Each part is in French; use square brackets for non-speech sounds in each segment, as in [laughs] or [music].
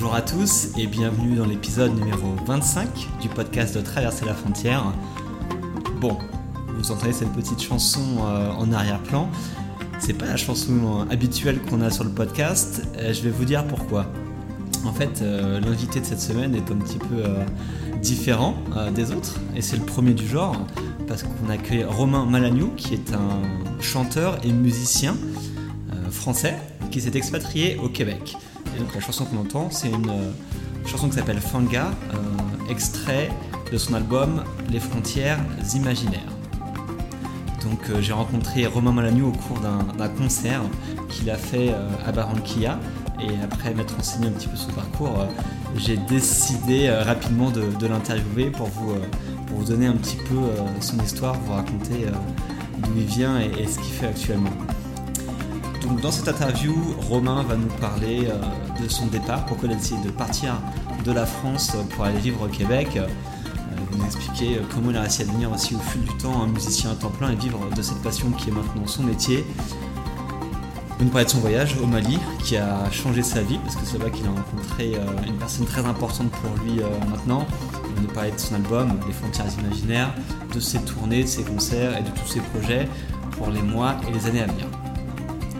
Bonjour à tous et bienvenue dans l'épisode numéro 25 du podcast de Traverser la frontière. Bon, vous entendez cette petite chanson euh, en arrière-plan. C'est pas la chanson habituelle qu'on a sur le podcast. Euh, je vais vous dire pourquoi. En fait, euh, l'invité de cette semaine est un petit peu différent des autres et c'est le premier du genre parce qu'on accueille Romain Malagnou qui est un chanteur et musicien français qui s'est expatrié au Québec. La chanson qu'on entend, c'est une chanson qui s'appelle Fanga, extrait de son album Les frontières imaginaires. Donc euh, j'ai rencontré Romain Malagnou au cours d'un concert qu'il a fait euh, à Barranquilla et après m'être renseigné un petit peu son parcours, euh, j'ai décidé rapidement de, l'interviewer pour vous, pour vous donner un petit peu son histoire, vous raconter d'où il vient et, ce qu'il fait actuellement. Donc dans cette interview, Romain va nous parler de son départ, pourquoi il a décidé de partir de la France pour aller vivre au Québec, nous expliquer euh, comment il a réussi à devenir aussi au fil du temps un musicien à temps plein et vivre de cette passion qui est maintenant son métier. Il nous parlait de son voyage au Mali qui a changé sa vie parce que c'est là qu'il a rencontré euh, une personne très importante pour lui euh, maintenant. Il nous parlait de son album Les frontières imaginaires, de ses tournées, de ses concerts et de tous ses projets pour les mois et les années à venir.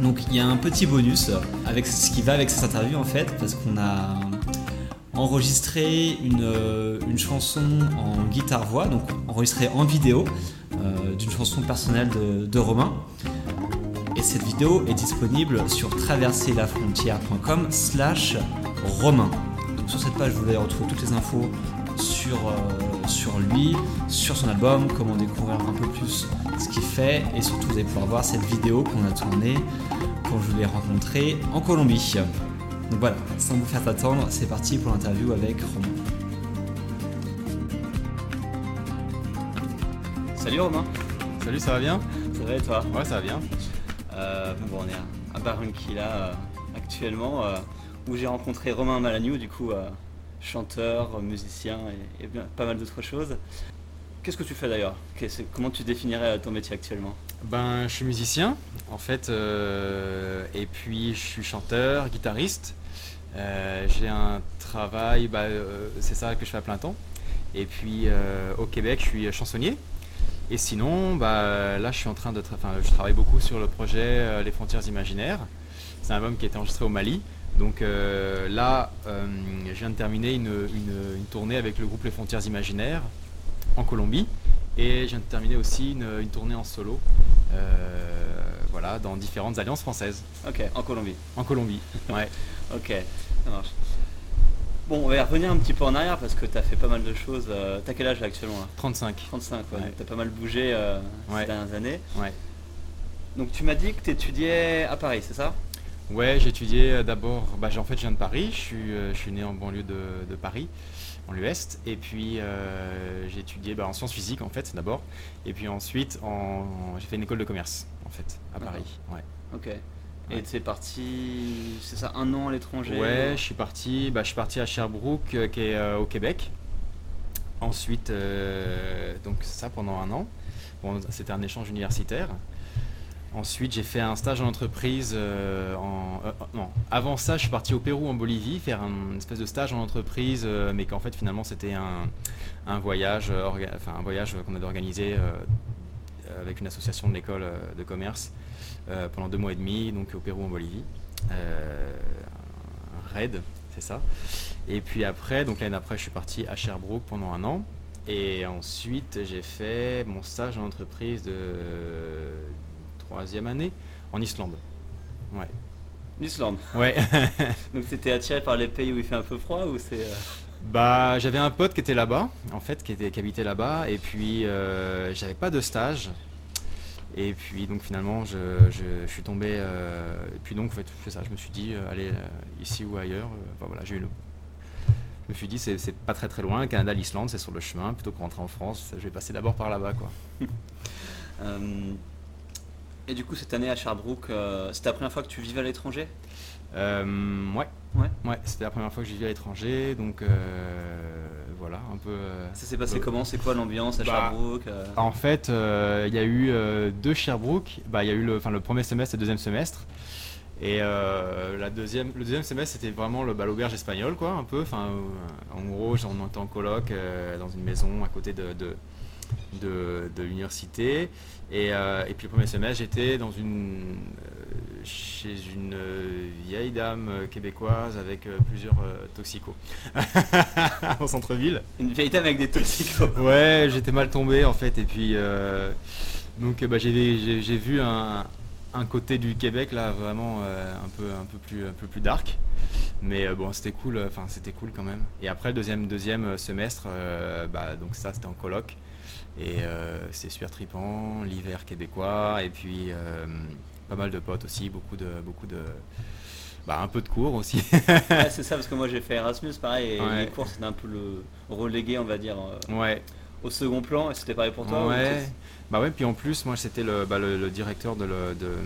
Donc il y a un petit bonus avec ce qui va avec cette interview en fait parce qu'on a enregistré une, une chanson en guitare-voix, donc enregistré en vidéo euh, d'une chanson personnelle de, de, Romain. Et cette vidéo est disponible sur traverserlafrontière.com slash Romain. Donc sur cette page, vous allez retrouver toutes les infos sur, euh, sur lui, sur son album, comment découvrir un peu plus ce qu'il fait et surtout vous allez pouvoir voir cette vidéo qu'on a tournée quand je l'ai rencontré en Colombie. Donc voilà, sans vous faire attendre, c'est parti pour l'interview avec Romain. Salut Romain Salut, ça va bien? Ça va et toi? Ouais, ça va bien. Euh, bon, on est à Barranquilla euh, actuellement, euh, où j'ai rencontré Romain Malagnou, du coup, chanteur, musicien et, pas mal d'autres choses. Qu'est-ce que tu fais d'ailleurs? Comment tu définirais ton métier actuellement? Ben, je suis musicien, en fait, et puis je suis chanteur, guitariste. Euh, j'ai un travail, bah, euh, c'est ça que je fais à plein temps. Et puis euh, au Québec, je suis chansonnier. Et sinon, bah, là, je suis en train de, je travaille beaucoup sur le projet Les Frontières Imaginaires. C'est un album qui a été enregistré au Mali. Donc là, je viens de terminer une, tournée avec le groupe Les Frontières Imaginaires en Colombie. Et je viens de terminer aussi une, tournée en solo, voilà, dans différentes alliances françaises. Ok, en Colombie. En Colombie, [laughs] ouais. Ok, ça marche. Bon, on va revenir un petit peu en arrière parce que tu as fait pas mal de choses. Euh, t'as quel âge actuellement 35. 35, ouais. Tu as pas mal bougé euh, ces dernières années. Ouais. Donc tu m'as dit que tu étudiais à Paris, c'est ça? Ouais, j'étudiais euh, d'abord. Bah, en fait, je viens de Paris. Je suis, je suis né en banlieue de, Paris, en l'Ouest. Et puis j'ai étudié bah, en sciences physiques en fait d'abord. Et puis ensuite, en... j'ai fait une école de commerce en fait à Paris. Ouais. Ok. Et c'est parti, c'est ça, un an à l'étranger Ouais, je suis parti, bah, je suis parti à Sherbrooke, euh, qui est euh, au Québec. Ensuite, euh, donc ça pendant un an. Bon, c'était un échange universitaire. Ensuite, j'ai fait un stage en entreprise. en, non, avant ça, je suis parti au Pérou, en Bolivie, faire un, une espèce de stage en entreprise, mais qu'en fait, finalement, c'était un, un, voyage, enfin, un voyage qu'on avait organisé avec une association de l'école de commerce euh, pendant deux mois et demi, donc au Pérou, en Bolivie. Euh, un raid, c'est ça. Et puis après, donc l'année d'après, je suis parti à Sherbrooke pendant un an. Et ensuite, j'ai fait mon stage en entreprise de troisième année en Islande. Ouais. L'Islande Ouais. [laughs] Donc c'était attiré par les pays où il fait un peu froid ou c'est... Euh, bah j'avais un pote qui était là-bas, en fait, qui, était, qui habitait là-bas, et puis j'avais pas de stage. Et puis donc finalement je, je- je suis tombé euh, et puis donc en fait c'est ça je me suis dit euh, euh, ici ou ailleurs euh, enfin, voilà j'ai eu le- je me suis dit c'est pas très très loin Canada l'Islande c'est sur le chemin plutôt que rentrer en France je vais passer d'abord par là-bas quoi [laughs] Euh, et du coup, cette année à Sherbrooke, euh, c'était la première fois que tu vivais à l'étranger? Euh, ouais Ouais. ouais c'était la première fois que j'y vivais à l'étranger donc euh, voilà un peu euh, Ça s'est passé comment? C'est quoi l'ambiance à bah, Sherbrooke euh? En fait, euh, il y a eu euh, deux Sherbrooke. Bah, il y a eu le, enfin, le premier semestre et le deuxième semestre. Et euh, la deuxième, le deuxième semestre, c'était vraiment le, bah, l'auberge espagnole, quoi, un peu. Enfin, euh, en gros, on était en coloc euh, dans une maison à côté de, de, de- de l'université. Et, euh, et puis le premier semestre, j'étais dans une, euh, chez une euh, vieille dame québécoise avec plusieurs toxicos [laughs] au centre-ville. Une vieille dame avec des toxicos. Ouais, j'étais mal tombé en fait, et puis donc bah, j'ai j'ai- j'ai vu un, un côté du Québec là vraiment un peu un peu plus un peu plus dark, mais bon c'était cool, enfin c'était cool quand même. Et après le deuxième deuxième semestre, bah donc ça c'était en coloc et euh, c'est super tripant, l'hiver québécois et puis euh, pas mal de potes aussi, beaucoup de beaucoup de bah, un peu de cours aussi. [laughs] Ouais, c'est ça, parce que moi j'ai fait Erasmus, pareil, et Ouais. les cours c'était un peu le relégué, on va dire, euh, ouais. au second plan, et c'était pareil pour toi ou Ouais. Bah ouais, puis en plus, moi c'était le, bah, le, le directeur de le- de-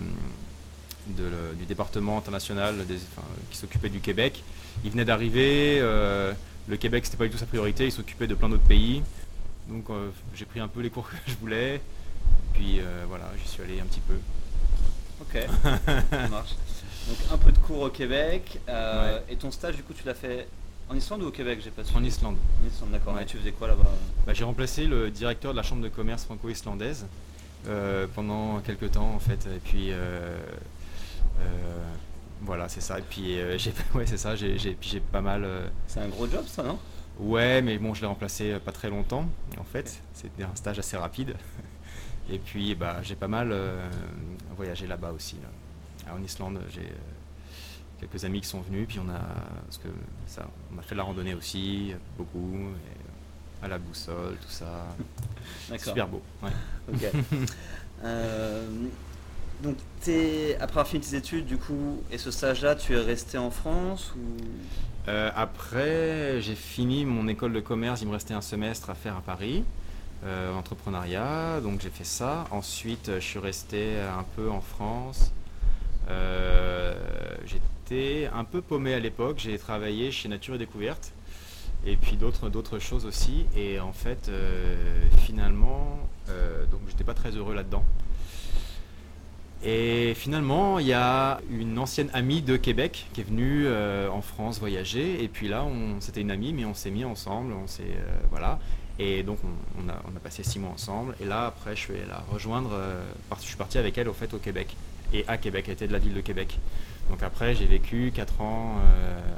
de le- du département international des- enfin, qui s'occupait du Québec. Il venait d'arriver, euh, le Québec c'était pas du tout sa priorité, il s'occupait de plein d'autres pays. Donc euh, j'ai pris un peu les cours que je voulais, puis euh, voilà, j'y suis allé un petit peu. Ok, [laughs] ça marche. Donc un peu de cours au Québec, euh, et ton stage du coup tu l'as fait en Islande ou au Québec J'ai pas su. En Islande. En Islande, d'accord. Ouais. Et tu faisais quoi là-bas? Bah, j'ai remplacé le directeur de la chambre de commerce franco-islandaise pendant quelques temps en fait. Et puis voilà, c'est ça. Et puis j'ai [laughs] ouais, c'est ça. J'ai j'ai- puis j'ai pas mal. C'est un gros job ça, non? Ouais, mais bon, je l'ai remplacé euh, pas très longtemps. En fait, c'était un stage assez rapide. [laughs] Et puis bah j'ai pas mal euh, voyagé là-bas aussi. Ah, En Islande, j'ai euh, quelques amis qui sont venus. Puis on a parce que ça, on a fait de la randonnée aussi, beaucoup. et, à la boussole, tout ça. [laughs] D'accord. Super beau. Ouais. [laughs] Euh, donc après avoir fini tes études du coup, et ce stage-là, tu es resté en France ou? Euh, après, j'ai fini mon école de commerce. Il me restait un semestre à faire à Paris, euh, entrepreneuriat. Donc j'ai fait ça. Ensuite, je suis resté un peu en France. Euh, J'étais un peu paumé à l'époque. J'ai travaillé chez Nature et Découverte. Et puis d'autres choses aussi. Et en fait, euh, finalement, euh, donc j'étais pas très heureux là-dedans. Et finalement, il y a une ancienne amie de Québec qui est venue euh, en France voyager. Et puis là, c'était une amie, mais on s'est mis ensemble. On s'est, euh, voilà. Et donc, on, on a, on a passé six mois ensemble. Et là, après, je suis allé la rejoindre. euh, parce que je suis parti avec elle, au fait, au Québec. Et à Québec, elle était de la ville de Québec. Donc après, j'ai vécu quatre ans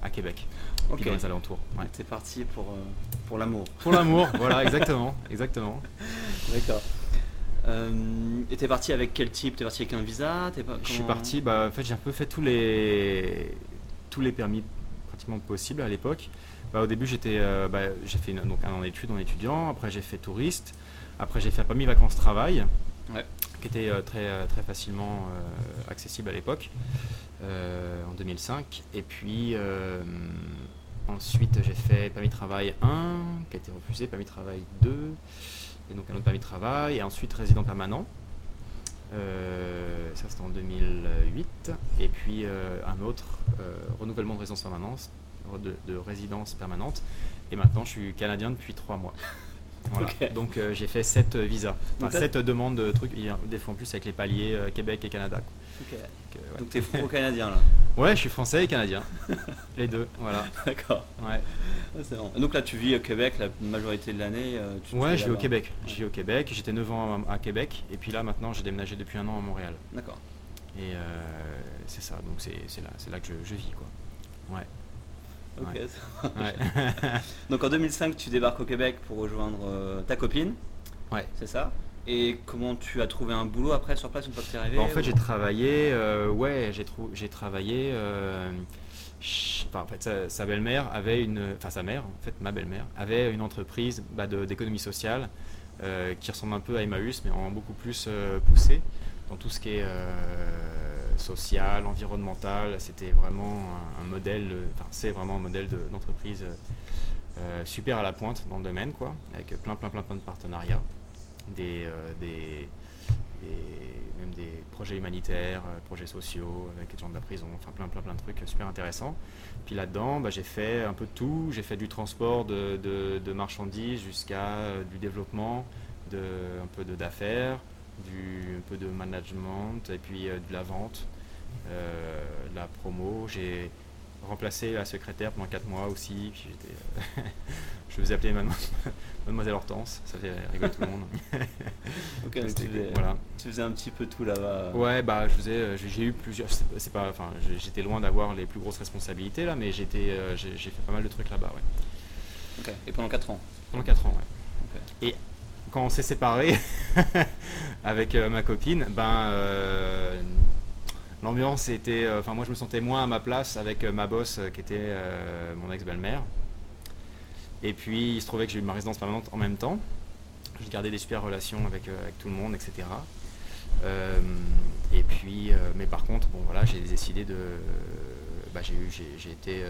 à Québec. Ok. Puis dans les alentours. Ouais. T'es parti pour, pour l'amour. Pour l'amour, [laughs] voilà, exactement. exactement. D'accord. Euh, et t'es parti avec quel type? T'es parti avec un visa? Pas- Je suis parti, bah, en fait, j'ai un peu fait tous les, tous les permis pratiquement possibles à l'époque. Bah, au début, j'étais, euh, bah, j'ai fait une- donc un an d'études en étudiant, après j'ai fait touriste, après j'ai fait un permis vacances-travail, Ouais. qui était euh, très, euh, très facilement accessible à l'époque, en 2005. Et puis ensuite, j'ai fait permis de travail 1, qui a été refusé, permis de travail 2, et donc un autre permis de travail, et ensuite résident permanent. Euh, ça c'était en 2008. Et puis euh, un autre euh, renouvellement de résidence de résidence permanente. Et maintenant je suis canadien depuis trois mois. Voilà. Donc euh, j'ai fait sept visas, enfin Donc là- sept demandes de trucs. Des fois en plus avec les paliers euh, Québec et Canada. quoi. Donc, euh, ouais. Donc t'es franco-canadien là. [laughs] Ouais, je suis français et canadien. [laughs] les deux, voilà. D'accord. Ouais, Ah, bon. Donc là tu vis au Québec la majorité de l'année. euh, ouais je vis au. Québec. Je Ouais. vis au Québec. J'étais 9 ans à, à Québec. Et puis là maintenant j'ai déménagé depuis un an à Montréal. D'accord. Et euh, c'est ça, donc c'est c'est là, c'est là que je, je vis quoi. Ouais. Ok. Ouais. [laughs] [laughs] Donc en 2005 tu débarques au Québec pour rejoindre euh, ta copine. Ouais. C'est ça. Et comment tu as trouvé un boulot après sur place une fois que t'es arrivé Bah, en fait, ou- j'ai travaillé, euh, ouais, j'ai trou- j'ai travaillé. euh, enfin, en fait, sa, sa belle-mère avait une, enfin sa mère, en fait, ma belle-mère avait une entreprise bah, de- d'économie sociale qui ressemble un peu à Emmaüs, mais en beaucoup plus poussé dans tout ce qui est social, environnemental. C'était vraiment un, modèle, enfin c'est vraiment un modèle d'entreprise super à la pointe dans le domaine, quoi, avec plein plein plein plein de partenariats, des, des même des projets humanitaires, euh, projets sociaux avec les gens de la prison, enfin plein plein plein de trucs super intéressants. Puis là-dedans, bah, j'ai fait un peu de tout. J'ai fait du transport de, marchandises jusqu'à euh, du développement, de, un peu d'affaires, du un peu de management et puis euh, de la vente, de la promo. J'ai remplacé la secrétaire pendant 4 mois aussi. [laughs] je faisais appeler [laughs] Mademoiselle Hortense, ça fait rigoler tout le monde. [laughs] ok, tu faisais, voilà. tu faisais un petit peu tout là-bas. Ouais, bah je faisais, euh, j'ai eu plusieurs, c'est pas, enfin, j'étais loin d'avoir les plus grosses responsabilités là, mais j'étais, euh, j'ai fait pas mal de trucs là-bas, ouais. Ok, et pendant 4 ans Pendant 4 ans, ouais. Et quand on s'est séparés [laughs] avec euh, ma copine, ben l'ambiance était, enfin moi je me sentais moins à ma place avec ma boss qui était mon ex-belle-mère. Et puis il se trouvait que j'ai eu ma résidence permanente en même temps. J'ai gardé des super relations avec, euh, tout le monde, etc. Euh, et puis, euh, mais par contre, bon voilà, j'ai décidé de. Bah, j'ai eu, j'ai été.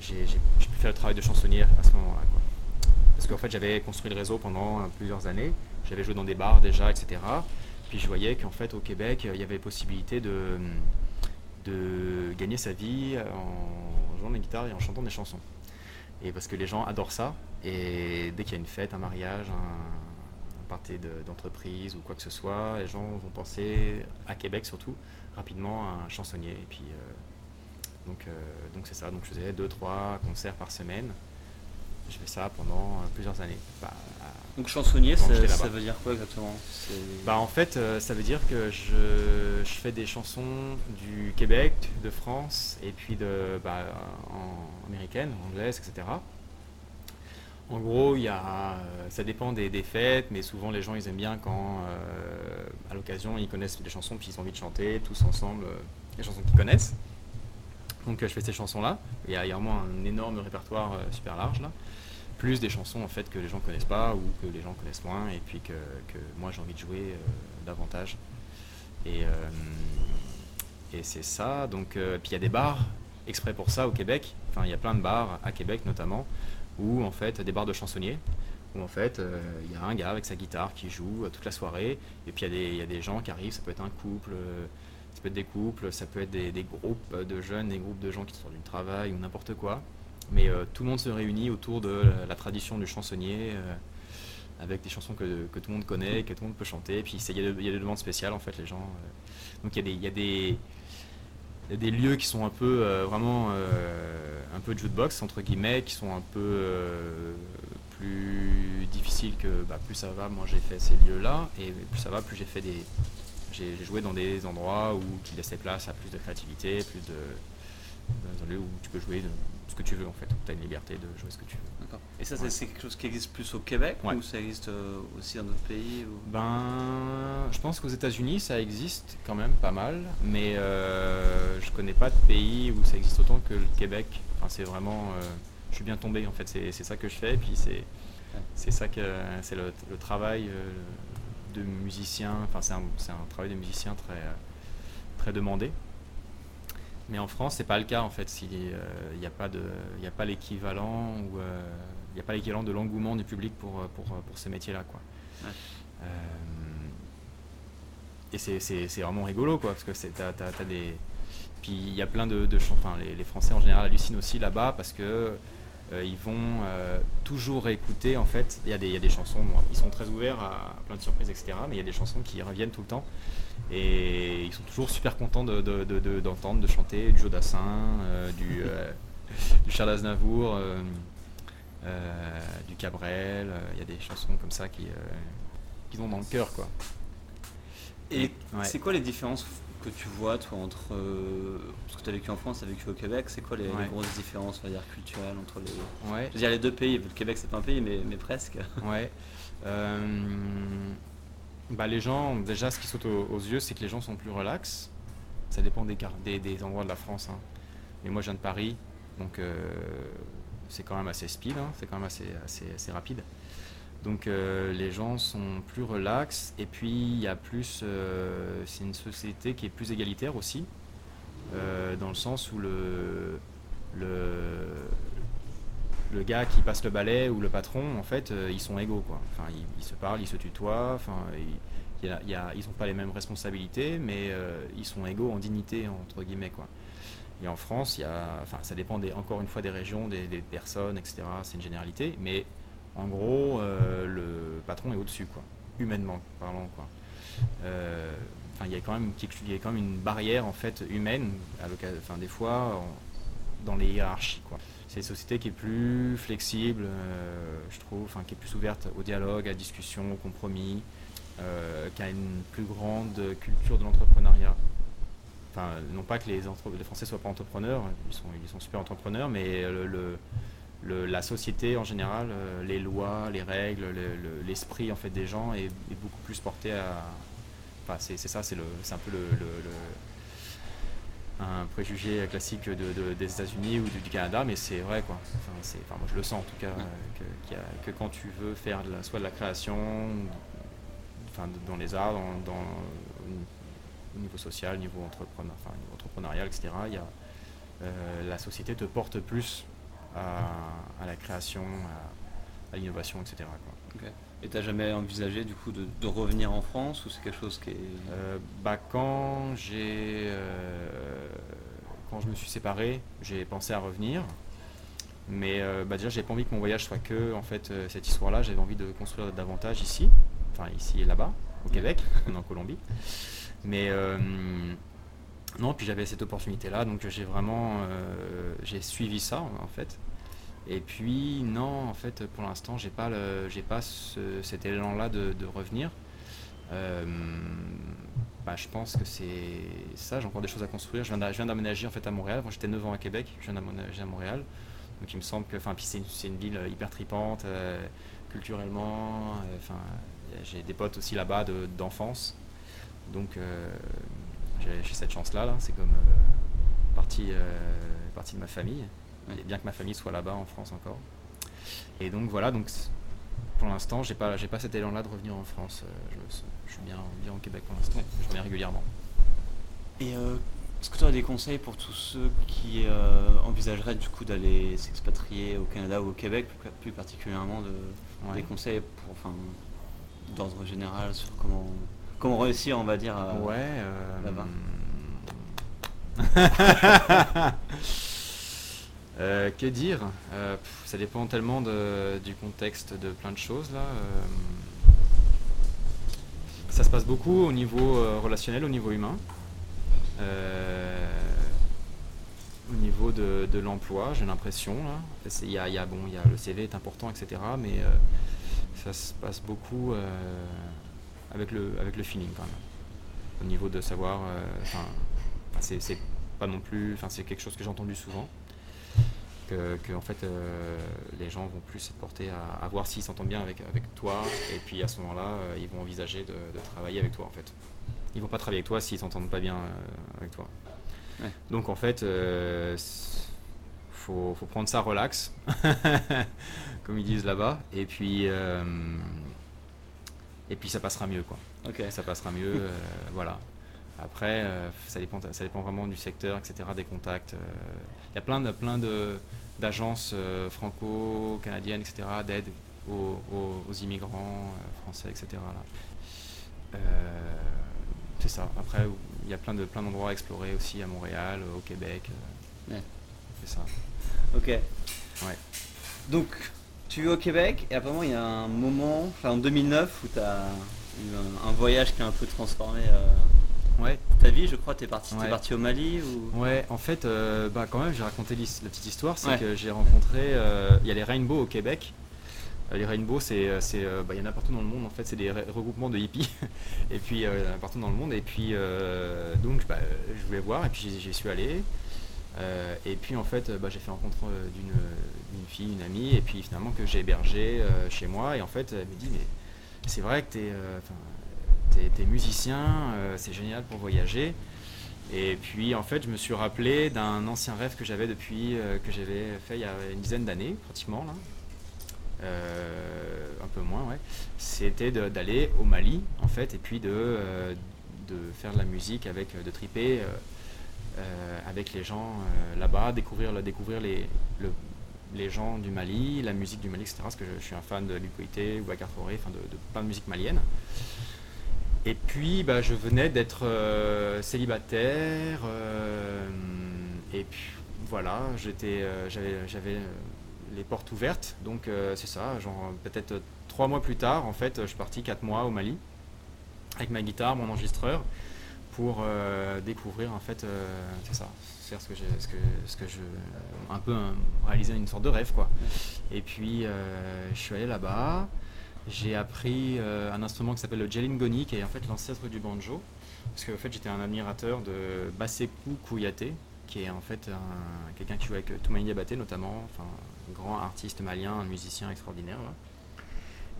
j'ai pu faire le travail de chansonnière à ce moment-là. Parce qu'en fait, j'avais construit le réseau pendant plusieurs années. J'avais joué dans des bars déjà, etc. Puis je voyais qu'en fait, au Québec, il y avait possibilité de, de gagner sa vie en jouant de la guitare et en chantant des chansons. Et parce que les gens adorent ça. Et dès qu'il y a une fête, un mariage, un, un party d'entreprise ou quoi que ce soit, les gens vont penser, à Québec surtout, rapidement à un chansonnier. Et puis, euh, donc, euh, donc c'est ça. Donc je faisais deux, trois concerts par semaine. Je fais ça pendant euh, plusieurs années. Bah, donc chansonnier, ça, veut dire quoi exactement? Bah, En fait, ça veut dire que je, je, fais des chansons du Québec, de France, et puis de, bah, en américaine, anglaise, etc. En gros, y a, ça dépend des, fêtes, mais souvent les gens ils aiment bien quand, à l'occasion, ils connaissent des chansons puis ils ont envie de chanter tous ensemble les chansons qu'ils connaissent. Donc je fais ces chansons-là. Il y a vraiment un énorme répertoire super large là plus des chansons en fait que les gens connaissent pas ou que les gens connaissent moins et puis que, moi j'ai envie de jouer euh, davantage. Et, euh, et c'est ça. Donc, euh, puis il y a des bars exprès pour ça au Québec. Enfin, il y a plein de bars à Québec notamment où en fait des bars de chansonniers où en fait il y a un gars avec sa guitare qui joue toute la soirée et puis il y, a des gens qui arrivent. Ça peut être un couple. ça peut être des couples, ça peut être des, des, groupes de jeunes, des groupes de gens qui sortent du travail ou n'importe quoi. Mais euh, tout le monde se réunit autour de la, tradition du chansonnier, euh, avec des chansons que, tout le monde connaît, que tout le monde peut chanter. Puis il y, a des demandes spéciales en fait, les gens. Euh. donc il y, a des, lieux qui sont un peu vraiment un peu jukebox entre guillemets, qui sont un peu plus difficiles que bah, plus ça va. Moi j'ai fait ces lieux-là et plus ça va, plus j'ai fait des j'ai joué dans des endroits où qui laissaient place à plus de créativité, plus de dans un lieu où tu peux jouer ce que tu veux en fait. Tu as une liberté de jouer ce que tu veux. D'accord. Et ça, c'est quelque chose qui existe plus au Québec ou ça existe euh, aussi dans d'autres pays Ben, je pense qu'aux États-Unis, ça existe quand même pas mal, mais euh, je connais pas de pays où ça existe autant que le Québec. Enfin, c'est vraiment, euh, je suis bien tombé en fait. C'est ça que je fais, et puis c'est c'est ça que c'est le, travail euh, de musicien. Enfin, c'est un, un, travail de musicien très très demandé. Mais en France, c'est pas le cas en fait. S'il n'y euh, a pas de, il a pas l'équivalent ou euh, il n'y a pas l'équivalent de l'engouement du public pour, euh, pour, pour ces métiers-là, quoi. et c'est vraiment rigolo, quoi, parce que c'est, as, des, puis il y a plein de, de enfin, les, les, Français en général hallucinent aussi là-bas parce que ils vont toujours écouter en fait. Il y, a des, y a des chansons, ils sont très ouverts à plein de surprises, etc. Mais il y a des chansons qui reviennent tout le temps. Et ils sont toujours super contents d'entendre, de, de, de, chanter du Jodassin, euh, du, euh, [laughs] du Charles Aznavour, euh, du Cabrel. Il y a des chansons comme ça qui, qui ont dans le cœur. Quoi. Et c'est quoi les différences que tu vois toi entre parce que tu as vécu en France, tu as vécu au Québec, c'est quoi les, grosses différences on va dire culturelles entre les ouais. je veux dire les deux pays, le Québec c'est pas un pays mais, mais presque. [laughs] Ouais. bah, Les gens, déjà, ce qui saute aux, yeux, c'est que les gens sont plus relax. Ça dépend des, des, des endroits de la France. Hein. Mais moi, je viens de Paris, donc euh, c'est quand même assez speed, hein. c'est quand même assez, assez, rapide. Donc les gens sont plus relax et puis il y a plus, c'est une société qui est plus égalitaire aussi, dans le sens où le, le, le gars qui passe le balai ou le patron, en fait, ils sont égaux quoi. Enfin, ils, se parlent, ils se tutoient, enfin, ils n'ont pas les mêmes responsabilités, mais ils sont égaux en dignité entre guillemets quoi. Et en France, y a, enfin, ça dépend des, encore une fois des régions, des, personnes, etc. C'est une généralité, mais en gros, euh, le patron est au-dessus, quoi, humainement parlant, quoi. Euh, enfin, il y a quand même, il y a quand même une barrière en fait humaine, à enfin, des fois, dans les hiérarchies. C'est une société qui est plus flexible, euh, je trouve, enfin, qui est plus ouverte au dialogue, à discussion, au compromis, qui a une plus grande culture de l'entrepreneuriat non pas que les, les Français soient pas entrepreneurs, ils sont super entrepreneurs, mais le, la société en général, euh, les lois, les règles, l'esprit en fait des gens est, beaucoup plus porté à. Enfin, c'est ça, c'est un peu le, un préjugé classique de, des États-Unis ou du, Canada, mais c'est vrai quoi. Enfin, moi je le sens en tout cas que, que quand tu veux faire de la, soit de la création, enfin, dans les arts, dans, dans au niveau social, au niveau, entrepreneur, enfin, niveau entrepreneurial, etc. Il y a, euh, la société te porte plus à, la création, à, l'innovation, etc. Et tu n'as jamais envisagé du coup de, revenir en France ou c'est quelque chose qui est... Euh, bah, quand j'ai euh, quand je me suis séparé, j'ai pensé à revenir. Mais bah, déjà, j'ai pas envie que mon voyage soit que en fait cette histoire-là. J'avais envie de construire davantage ici, enfin ici et là-bas, au Québec, [laughs] en Colombie. Mais euh, non, puis j'avais cette opportunité-là, donc j'ai vraiment euh, suivi ça en fait. Et puis non, en fait, pour l'instant, j'ai pas le, j'ai pas cet élan-là de, revenir. Euh, bah, je pense que c'est ça. J'ai encore des choses à construire. Je viens d'aménager en fait à Montréal. Moi, j'étais 9 ans à Québec. Je viens d'aménager à Montréal. Donc, il me semble que, enfin, puis c'est une, ville hyper tripante culturellement. Enfin, j'ai des potes aussi là-bas d'enfance. Donc euh, j'ai cette chance-là, -là, c'est comme euh, partie, euh, partie de ma famille. Et bien que ma famille soit là-bas en France encore. Et donc voilà, donc pour l'instant, j'ai pas, j'ai pas cet élan-là de revenir en France. Je, suis bien, bien au Québec pour l'instant. Je reviens régulièrement. Et est-ce que tu as des conseils pour tous ceux qui envisageraient du coup d'aller s'expatrier au Canada ou au Québec, plus, particulièrement de, des conseils pour, enfin, d'ordre général sur comment comment réussir, on va dire, ouais, euh, là-bas [laughs] euh, que dire? Euh, Ça dépend tellement du contexte de plein de choses là. ça se passe beaucoup au niveau relationnel, au niveau humain. au niveau de, l'emploi, j'ai l'impression. Il y a, bon, y a, le CV est important, etc. Mais ça se passe beaucoup avec le, avec le feeling quand même. Au niveau de savoir, euh, c'est pas non plus, enfin c'est quelque chose que j'ai entendu souvent, que, en fait euh, les gens vont plus être portés à, voir s'ils s'entendent bien avec, avec toi, et puis à ce moment-là, euh, ils vont envisager de, travailler avec toi en fait. Ils vont pas travailler avec toi s'ils s'entendent pas bien avec toi. Donc en fait, faut, faut, prendre ça relax, [laughs] comme ils disent là-bas, et puis et puis ça passera mieux quoi. Ok. Ça passera mieux, [laughs] euh, voilà. Après, euh, ça, dépend, ça dépend vraiment du secteur, etc., des contacts. Euh. Il y a plein de plein de d'agences franco-canadiennes, etc., d'aide aux, immigrants français, etc. c'est ça. Après, il y a plein de plein d'endroits à explorer aussi à Montréal, au Québec. C'est ça. Ok. Ouais. Donc, tu es au Québec et apparemment il y a un moment, enfin en 2009, où tu as eu un, voyage qui a un peu transformé euh, ouais. ta vie, je crois. Tu es parti, parti au Mali ou... Ouais, en fait, euh, bah, quand même, j'ai raconté la petite histoire, c'est que j'ai rencontré. Euh, il y a les Rainbow au Québec. Les Rainbow, c'est, bah, il y en a partout dans le monde. En fait, c'est des regroupements de hippies. [laughs] et puis, il y en a partout dans le monde. Et puis, donc, bah, je voulais voir. Et puis, j'y suis allé. Euh, et puis en fait, bah, j'ai fait rencontre euh, d'une fille, une amie, et puis finalement que j'ai hébergé euh, chez moi. Et en fait, elle me dit, mais c'est vrai que tu es, musicien, c'est génial pour voyager. Et puis en fait, je me suis rappelé d'un ancien rêve que j'avais depuis, que j'avais fait il y a une dizaine d'années, pratiquement. Là. un peu moins, ouais, c'était d'aller au Mali, en fait, et puis de, de faire de la musique avec, de triper avec les gens là-bas, découvrir, découvrir les, les gens du Mali, la musique du Mali, etc. Parce que je, suis un fan de Lukoité, Ouakar Forêt, enfin de, plein de musique malienne. Et puis, bah, je venais d'être euh, célibataire. Euh, et puis, voilà, j'étais, euh, j'avais, les portes ouvertes. Donc, c'est ça, genre peut-être trois mois plus tard, en fait, je suis parti quatre mois au Mali avec ma guitare, mon enregistreur, pour découvrir, en fait, c'est ça, faire ce que, ce que, ce que je. un peu réaliser une sorte de rêve, quoi. Et puis, je suis allé là-bas. J'ai appris euh, un instrument qui s'appelle le Jelingoni, qui est en fait l'ancêtre du banjo. Parce que en fait, j'étais un admirateur de Basekou Kouyaté, qui est en fait quelqu'un qui joue avec Toumaï Diabaté notamment, enfin, un grand artiste malien, un musicien extraordinaire.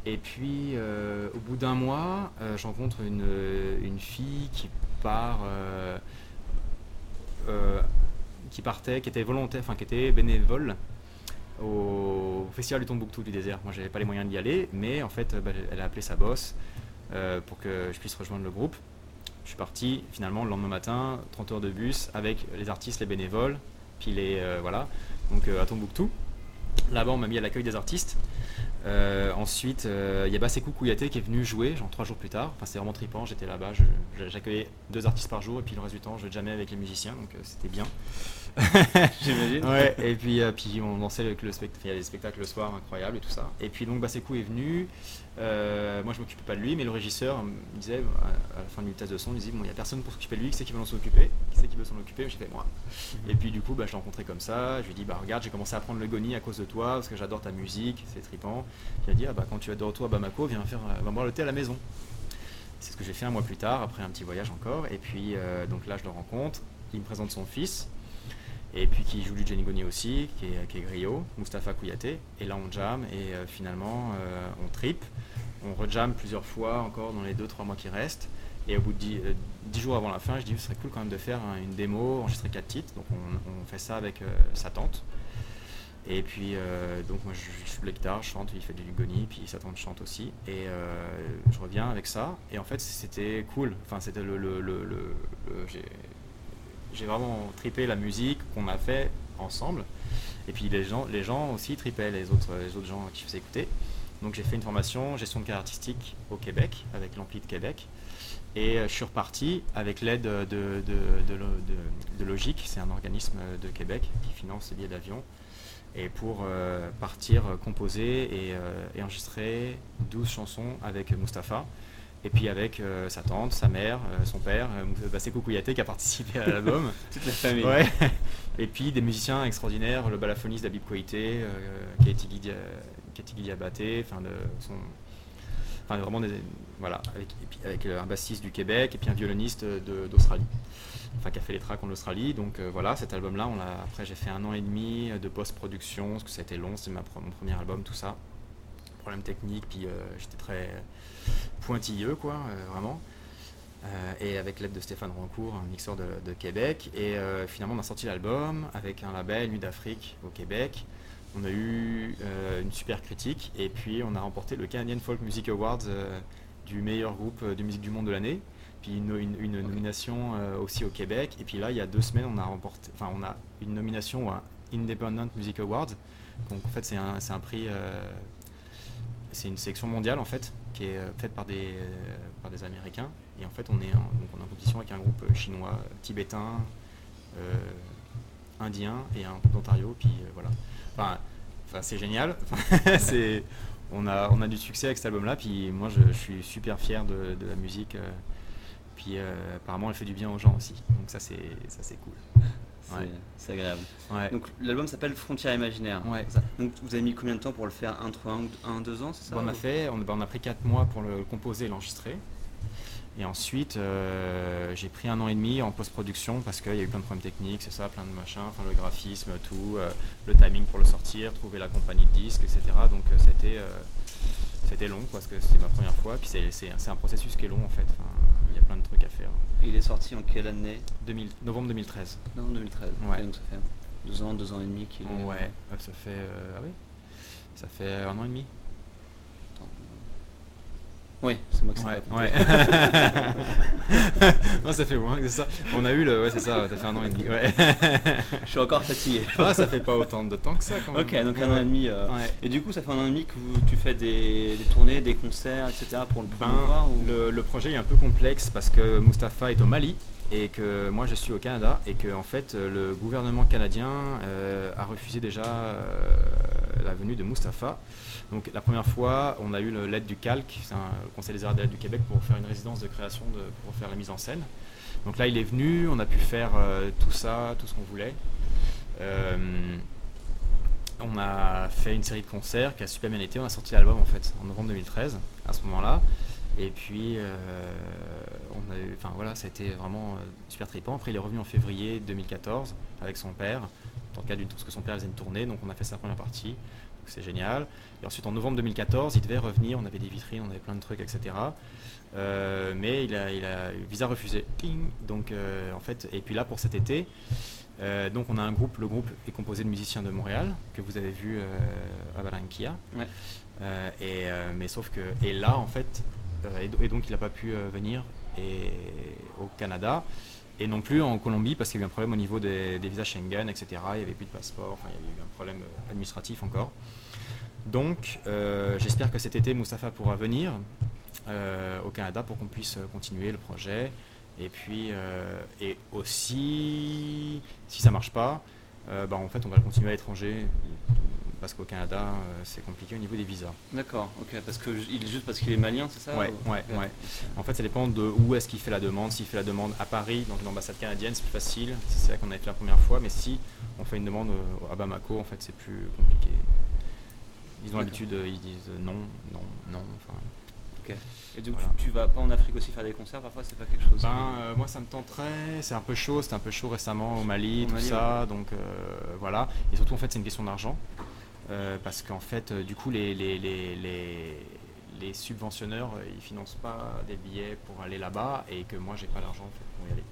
Et puis, euh, au bout d'un mois, euh, rencontre une, fille qui part, qui partait, qui était volontaire, enfin qui était bénévole au Festival du Tombouctou du désert. Moi, j'avais pas les moyens d'y aller, mais en fait, bah, elle a appelé sa boss euh, pour que je puisse rejoindre le groupe. Je suis parti finalement le lendemain matin, 30 heures de bus avec les artistes, les bénévoles, puis les euh, voilà, donc euh, à Tombouctou. Là-bas, on m'a mis à l'accueil des artistes. Ensuite, il y a Basekou Kouyaté qui est venu jouer, genre trois jours plus tard. Enfin, c'était vraiment trippant. J'étais là-bas, j'accueillais deux artistes par jour, et puis le reste du temps, je jamais avec les musiciens, donc c'était bien. [laughs] J'imagine. Ouais, et puis, euh, puis on dansait avec le spectacle, il y a des spectacles le soir incroyables et tout ça. Et puis donc Basekou est venu, euh, moi je m'occupais pas de lui, mais le régisseur me disait, à la fin du test de son, il disait, bon, il n'y a personne pour s'occuper de lui, qui c'est qui veut s'en occuper? Qui c'est qui veut s'en occuper? J'ai fait moi. Et puis du coup, bah, je l'ai rencontré comme ça, je lui ai dit, bah regarde, j'ai commencé à apprendre le goni à cause de toi, parce que j'adore ta musique, c'est trippant. Il a dit, ah bah quand tu vas de retour à Bamako, viens, faire, euh, va boire le thé à la maison. C'est ce que j'ai fait un mois plus tard, après un petit voyage encore. Et puis donc là, je le rencontre, il me présente son fils et puis qui joue du Jenny Goni aussi, qui est, qui est griot, Mustapha Kouyaté. Et là on jam et euh, finalement euh, on trip, on rejam plusieurs fois encore dans les 2-3 mois qui restent. Et au bout de 10, euh, jours avant la fin, je dis ce serait cool quand même de faire une démo, enregistrer 4 titres. Donc on, fait ça avec sa tante. Et puis donc moi je, joue la guitare, je chante, il fait du Goni, puis sa tante chante aussi. Et je reviens avec ça. Et en fait c'était cool. Enfin c'était le j'ai vraiment tripé la musique qu'on a fait ensemble. Et puis les gens, les gens aussi tripaient, les autres, les autres gens qui faisaient écouter. Donc j'ai fait une formation gestion de carrière artistique au Québec, avec l'Ampli de Québec. Et euh, je suis reparti avec l'aide de, Logique, c'est un organisme de Québec qui finance les billets d'avion. Et pour euh, partir composer et, euh, et, enregistrer 12 chansons avec Mustapha. Et puis avec euh, sa tante, sa mère, euh, son père, euh, Basseko Kouyaté qui a participé à l'album. [laughs] Toute la famille. [laughs] Et puis des musiciens extraordinaires, le balafoniste Dabib Kouyaté, Katie Diabaté, enfin de son... Enfin vraiment des... Voilà, avec, avec un bassiste du Québec et puis un violoniste d'Australie. Enfin qui a fait les tracks en Australie. Donc voilà, cet album-là, on après j'ai fait un an et demi de post-production, parce que ça a été long, c'est mon premier album, tout ça. Problème technique, puis j'étais très pointilleux, quoi, euh, vraiment. Euh, et avec l'aide de Stéphane Rancourt, un mixeur de, Québec. Et euh, finalement, on a sorti l'album avec un label Nuit d'Afrique au Québec. On a eu une super critique et puis on a remporté le Canadian Folk Music Awards du meilleur groupe de musique du monde de l'année. Puis une, nomination aussi au Québec. Et puis là, il y a deux semaines, on a remporté, enfin, on a une nomination à Independent Music Awards. Donc en fait, c'est un, un, prix, c'est une sélection mondiale en fait qui est euh, faite par des, euh, par des Américains. Et en fait, on est en, en compétition avec un groupe euh, chinois, tibétain, indien et un groupe d'Ontario. Puis voilà. Enfin, enfin c'est génial. [laughs] c'est, on, a, on a du succès avec cet album-là. Puis moi, je, suis super fier de, de la musique. puis apparemment, elle fait du bien aux gens aussi. Donc ça, c'est, ça, c'est cool. C'est agréable. Donc l'album s'appelle Frontières imaginaires. Ouais. Donc vous avez mis combien de temps pour le faire? Un, trois, un, deux ans, c'est ça? On a fait, on, on, a pris quatre mois pour le composer et l'enregistrer. Et ensuite, euh, j'ai pris un an et demi en post-production parce qu'il y a eu plein de problèmes techniques, c'est ça, plein de machins, enfin le graphisme, tout, euh, le timing pour le sortir, trouver la compagnie de disques, etc. Donc euh, c'était c'était long parce que c'était ma première fois. Puis c'est un processus qui est long en fait y a plein de trucs à faire. il est sorti en quelle année 2000, Novembre 2013. Novembre 2013. Ouais. Donc ça fait deux ans, deux ans et demi qu'il est. Ouais, ça fait. ah oui Ça fait un an et demi. Oui, c'est moi qui Ouais, ouais. [laughs] non, ça fait moins que ça. On a eu le. Ouais, c'est ça, ça fait un an et demi. Ouais. [laughs] Je suis encore fatigué. Ah, ça fait pas autant de temps que ça quand même. Ok, donc un an et demi. euh, Ouais. Et du coup, ça fait un an et demi que vous- tu fais des, des tournées, des concerts, etc. pour le Ben, promouvoir ou... le, le projet est un peu complexe parce que Mustapha est au Mali et que moi je suis au Canada et que en fait le gouvernement canadien euh, a refusé déjà euh, la venue de Mustapha. Donc la première fois, on a eu l'aide du CALC, c'est le Conseil des arts des lettres du Québec, pour faire une résidence de création, de, pour faire la mise en scène. Donc là, il est venu, on a pu faire euh, tout ça, tout ce qu'on voulait. On a fait une série de concerts qui a super bien été. On a sorti l'album en fait en novembre 2013 à ce moment-là. Et puis, euh, on a eu, enfin voilà, ça a été vraiment euh, super trippant. Après, il est revenu en février 2014 avec son père, dans le cadre d'une parce que son père faisait une tournée, donc on a fait sa première partie. C'est génial. Et ensuite, en novembre 2014, il devait revenir. On avait des vitrines, on avait plein de trucs, etc. Euh, mais il a, il a eu visa refusé. Donc, euh, en fait, et puis là pour cet été, euh, donc on a un groupe. Le groupe est composé de musiciens de Montréal que vous avez vu à Barranquilla. Ouais. Et, euh, mais sauf que et là en fait et, do- et donc il n'a pas pu euh, venir au Canada. Et non plus en Colombie parce qu'il y a eu un problème au niveau des, visas Schengen etc il n'y avait plus de passeport. Il y avait eu un problème euh, administratif encore. Donc euh, j'espère que cet été Moustapha pourra venir euh, au Canada pour qu'on puisse euh, continuer le projet. Et puis euh, et aussi si ça marche pas euh, bah, en fait on va le continuer à l'étranger parce qu'au Canada euh, c'est compliqué au niveau des visas D'accord, ok, parce que il juste parce qu'il est malien, c'est ça Ouais, ou- ouais, ouais. En fait, ça dépend de où est-ce qu'il fait la demande. S'il fait la demande à Paris, dans une ambassade canadienne, c'est plus facile. C'est là qu'on avait fait la première fois. Mais si on fait une demande euh, à Bamako, en fait, c'est plus compliqué. Ils ont l'habitude, euh, ils disent non, non, non. Enfin, Ok. Et donc Voilà. tu, tu vas pas en Afrique aussi faire des concerts parfois, c'est pas quelque chose. ben, euh, moi, ça me tenterait. C'est un peu chaud. C'était un peu chaud récemment au Mali, Au tout Mali, ça. Donc euh, voilà. Et surtout, en fait, c'est une question d'argent. Euh, parce qu'en fait, euh, du coup, les, les, les, les, les subventionneurs, euh, ils financent pas des billets pour aller là-bas et que moi, j'ai pas l'argent en fait, pour y aller.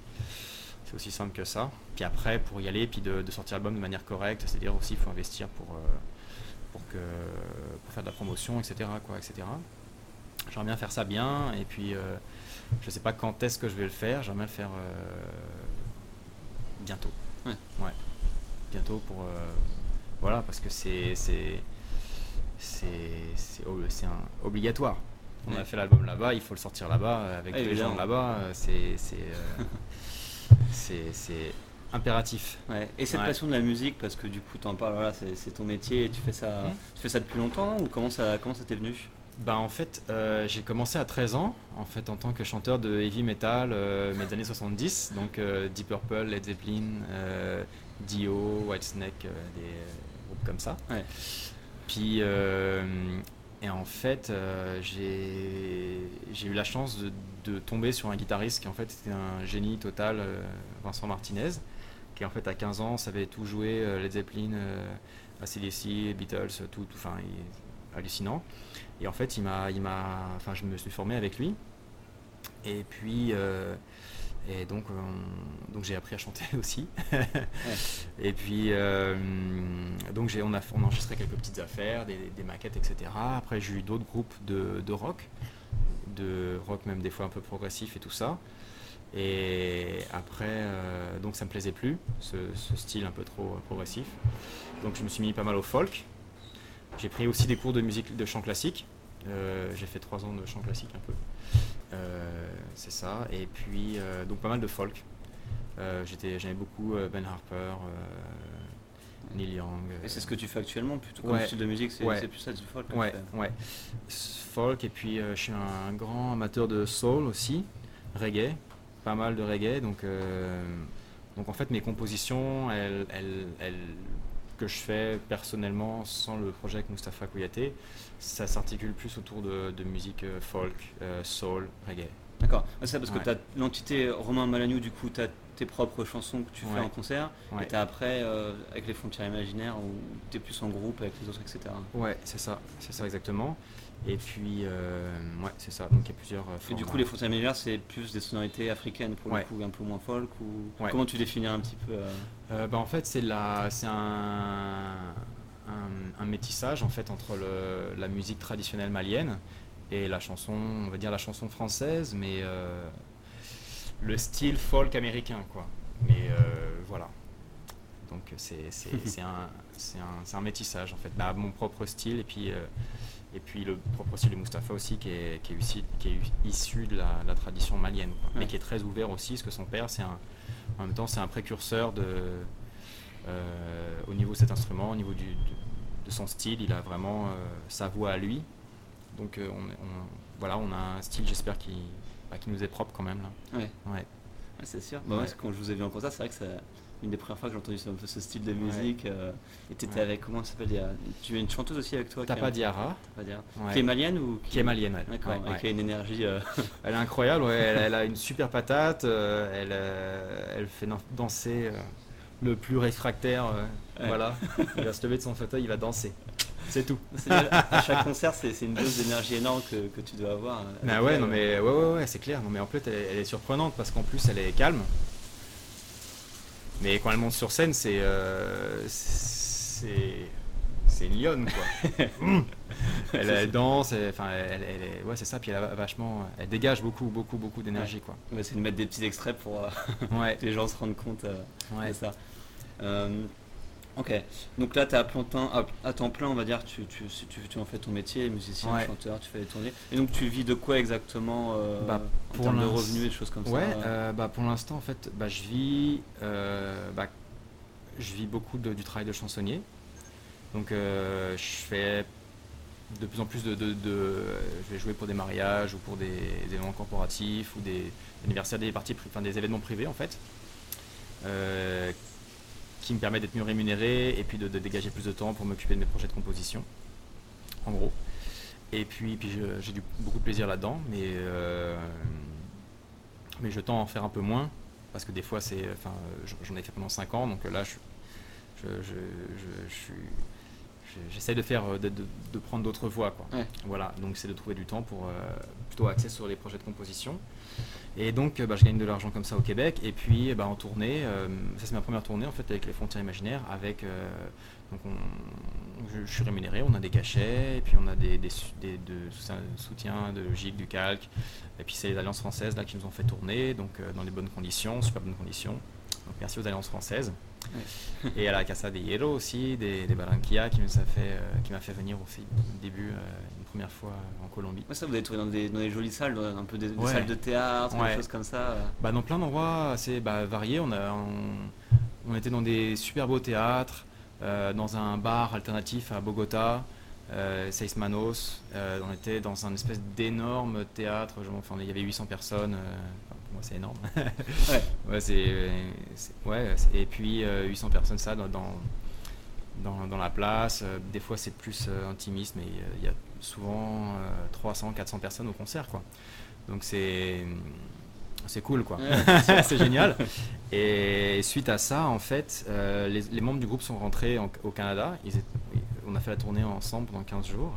C'est aussi simple que ça. Puis après, pour y aller, puis de, de sortir l'album de manière correcte, c'est-à-dire aussi, il faut investir pour, pour, que, pour faire de la promotion, etc. Quoi, etc. J'aimerais bien faire ça bien, et puis euh, je sais pas quand est-ce que je vais le faire, j'aimerais bien le faire euh, bientôt. Ouais. Ouais. Bientôt pour. euh, voilà, parce que c'est. c'est obligatoire. On a fait l'album là-bas, il faut le sortir là-bas, euh, avec tous les gens là-bas, euh, c'est c'est euh, [laughs] c'est- impératif. Ouais. Et cette Ouais. passion de la musique, parce que du coup t'en parles, voilà, c'est ton métier, et tu fais ça, Mhm. tu fais ça depuis longtemps ou comment ça, comment ça t'est venu? Bah en fait, euh, j'ai commencé à 13 ans, en fait en tant que chanteur de heavy metal, euh, mes années 70, donc euh, Deep Purple, Led Zeppelin, Dio, Whitesnake, des comme ça. Ouais. Puis euh, et en fait, euh, j'ai eu la chance de, de tomber sur un guitariste qui en fait était un génie total, euh, Vincent Martinez, qui en fait à 15 ans savait tout jouer, euh, Led Zeppelin, ACDC, Beatles, tout, tout, enfin hallucinant. Et en fait, il m'a, il m'a, enfin, je me suis formé avec lui. Et puis, euh, et donc, on- donc j'ai appris à chanter [laughs] aussi. Et puis, euh, donc on a, on a enregistré quelques petites affaires, des, des maquettes, etc. Après, j'ai eu d'autres groupes de, de rock, de rock même des fois un peu progressif et tout ça. Et après, euh, donc ça me plaisait plus, ce, ce style un peu trop progressif. Donc je me suis mis pas mal au folk. J'ai pris aussi des cours de musique de chant classique. Euh, j'ai fait trois ans de chant classique un peu. Euh, c'est ça. Et puis euh, donc pas mal de folk. Euh, j'étais, j'aimais beaucoup Ben Harper, Neil Young. Et c'est ce que tu fais actuellement, plutôt comme Ouais. style de musique, c'est Ouais. c'est plus ça du folk. Ouais, ouais. Folk et puis euh, je suis un grand amateur de soul aussi, reggae, pas mal de reggae. Donc, euh, donc en fait mes compositions, elles, elles- elles- que je fais personnellement sans le projet avec Mustapha Kouyaté, ça s'articule plus autour de, de musique euh, folk, euh, soul, reggae. D'accord. Ouais, C'est ça parce que Ouais. tu as l'entité Romain Malagnou, du coup, tu as tes propres chansons que tu fais Ouais. en concert, Ouais. et tu as après, euh, avec les frontières imaginaires, où tu es plus en groupe avec les autres, etc. Ouais, c'est ça, c'est ça exactement. Et puis, euh, ouais, c'est ça. Donc il y a plusieurs. euh, Et du coup, les frontières imaginaires, c'est plus des sonorités africaines, pour le coup, un peu moins folk, ou comment tu définirais un petit peu euh, Euh, bah, en fait, c'est la, c'est un, un, un métissage en fait entre la musique traditionnelle malienne et la chanson, on va dire la chanson française, mais le style folk américain, quoi. Mais voilà. Donc c'est [laughs] un, un, métissage en fait. Bah, mon propre style et puis et puis le propre style de Mustapha aussi, qui est, qui est, issu, qui est issu de la, tradition malienne, mais qui est très ouvert aussi, parce que son père, c'est un, en même temps, c'est un précurseur de, euh, au niveau de cet instrument, au niveau du, de, son style, il a vraiment euh, sa voix à lui. Donc euh, on, voilà, on a un style, j'espère, qui, bah, qui nous est propre quand même. Là. Ouais. ouais. c'est sûr. Bah, quand je vous ai vu en concert, c'est vrai que ça une des premières fois que j'ai entendu ce, ce, style de musique. Euh, et tu étais avec, comment ça s'appelle Tu as une chanteuse aussi avec toi Tapa Diara. Qui est malienne ou qui, est malienne, ouais. D'accord, qui a une énergie. Euh, [laughs] elle est incroyable, elle, a une super patate, euh, elle, elle fait danser le plus réfractaire. Voilà, [laughs] il va se lever de son fauteuil, il va danser. C'est tout. à chaque concert, c'est une dose d'énergie énorme que, que, tu dois avoir. Bah ouais, non mais ouais, ouais, ouais c'est clair. Non mais en plus, elle, elle est surprenante parce qu'en plus, elle est calme. Mais quand elle monte sur scène, c'est euh, c'est une lionne quoi. [laughs] elle, danse, enfin elle, ouais c'est ça. Puis elle a vachement, elle dégage beaucoup beaucoup beaucoup d'énergie quoi. c'est de mettre des petits extraits pour euh, [laughs] que les gens se rendent compte euh, de ça. Ok, donc là tu à, à, temps plein, on va dire, tu, tu, tu, en fais ton métier, musicien, chanteur, tu fais des tournées. Et donc tu vis de quoi exactement euh, bah, en termes de revenus et des choses comme ça Ouais, euh, bah, pour l'instant en fait, bah, je, vis, euh, bah, je vis beaucoup du travail de chansonnier. Donc je fais de plus en plus de, Je vais jouer pour des mariages ou pour des, événements corporatifs ou des anniversaires des parties, enfin des événements privés en fait qui me permet d'être mieux rémunéré et puis de, dégager plus de temps pour m'occuper de mes projets de composition, en gros. Et puis, puis j'ai beaucoup de plaisir là-dedans, mais, euh, mais je tends à en faire un peu moins, parce que des fois, c'est, enfin, j'en ai fait pendant 5 ans, donc là, je, je, je, suis j'essaie de faire de, de, prendre d'autres voies quoi. voilà donc c'est de trouver du temps pour euh, plutôt axer sur les projets de composition et donc, bah, je gagne de l'argent comme ça au Québec. Et puis, bah, en tournée, euh, ça c'est ma première tournée en fait avec les Frontières Imaginaires. Avec, euh, donc je, suis rémunéré, on a des cachets, et puis on a des, des, de soutien de logique, du calque. Et puis c'est les Alliances françaises là qui nous ont fait tourner, donc euh, dans les bonnes conditions, super bonnes conditions. Donc merci aux Alliances françaises. Et à la Casa de Hierro aussi, des, des Barranquilla qui m'a fait, euh, fait venir aussi au début, euh, une première fois en Colombie. ça, vous avez trouvé dans des, dans des jolies salles, un peu des, salles de théâtre, des choses comme ça euh. bah, Dans plein d'endroits assez bah, variés. On, a, on, était dans des super beaux théâtres, dans un bar alternatif à Bogota. Euh, Seis Manos, on était dans un espèce d'énorme théâtre, enfin, il y avait 800 personnes, c'est énorme. [laughs] ouais. ouais, c'est, ouais, et puis 800 euh, personnes, ça, dans, dans, dans la place. Euh, des fois, c'est plus euh, intimiste, mais il y a souvent 300, 400 personnes au concert, quoi. Donc c'est c'est cool quoi. [laughs] c'est génial. Et suite à ça, en fait, les, membres du groupe sont rentrés au Canada. Ils on a fait la tournée ensemble pendant 15 jours.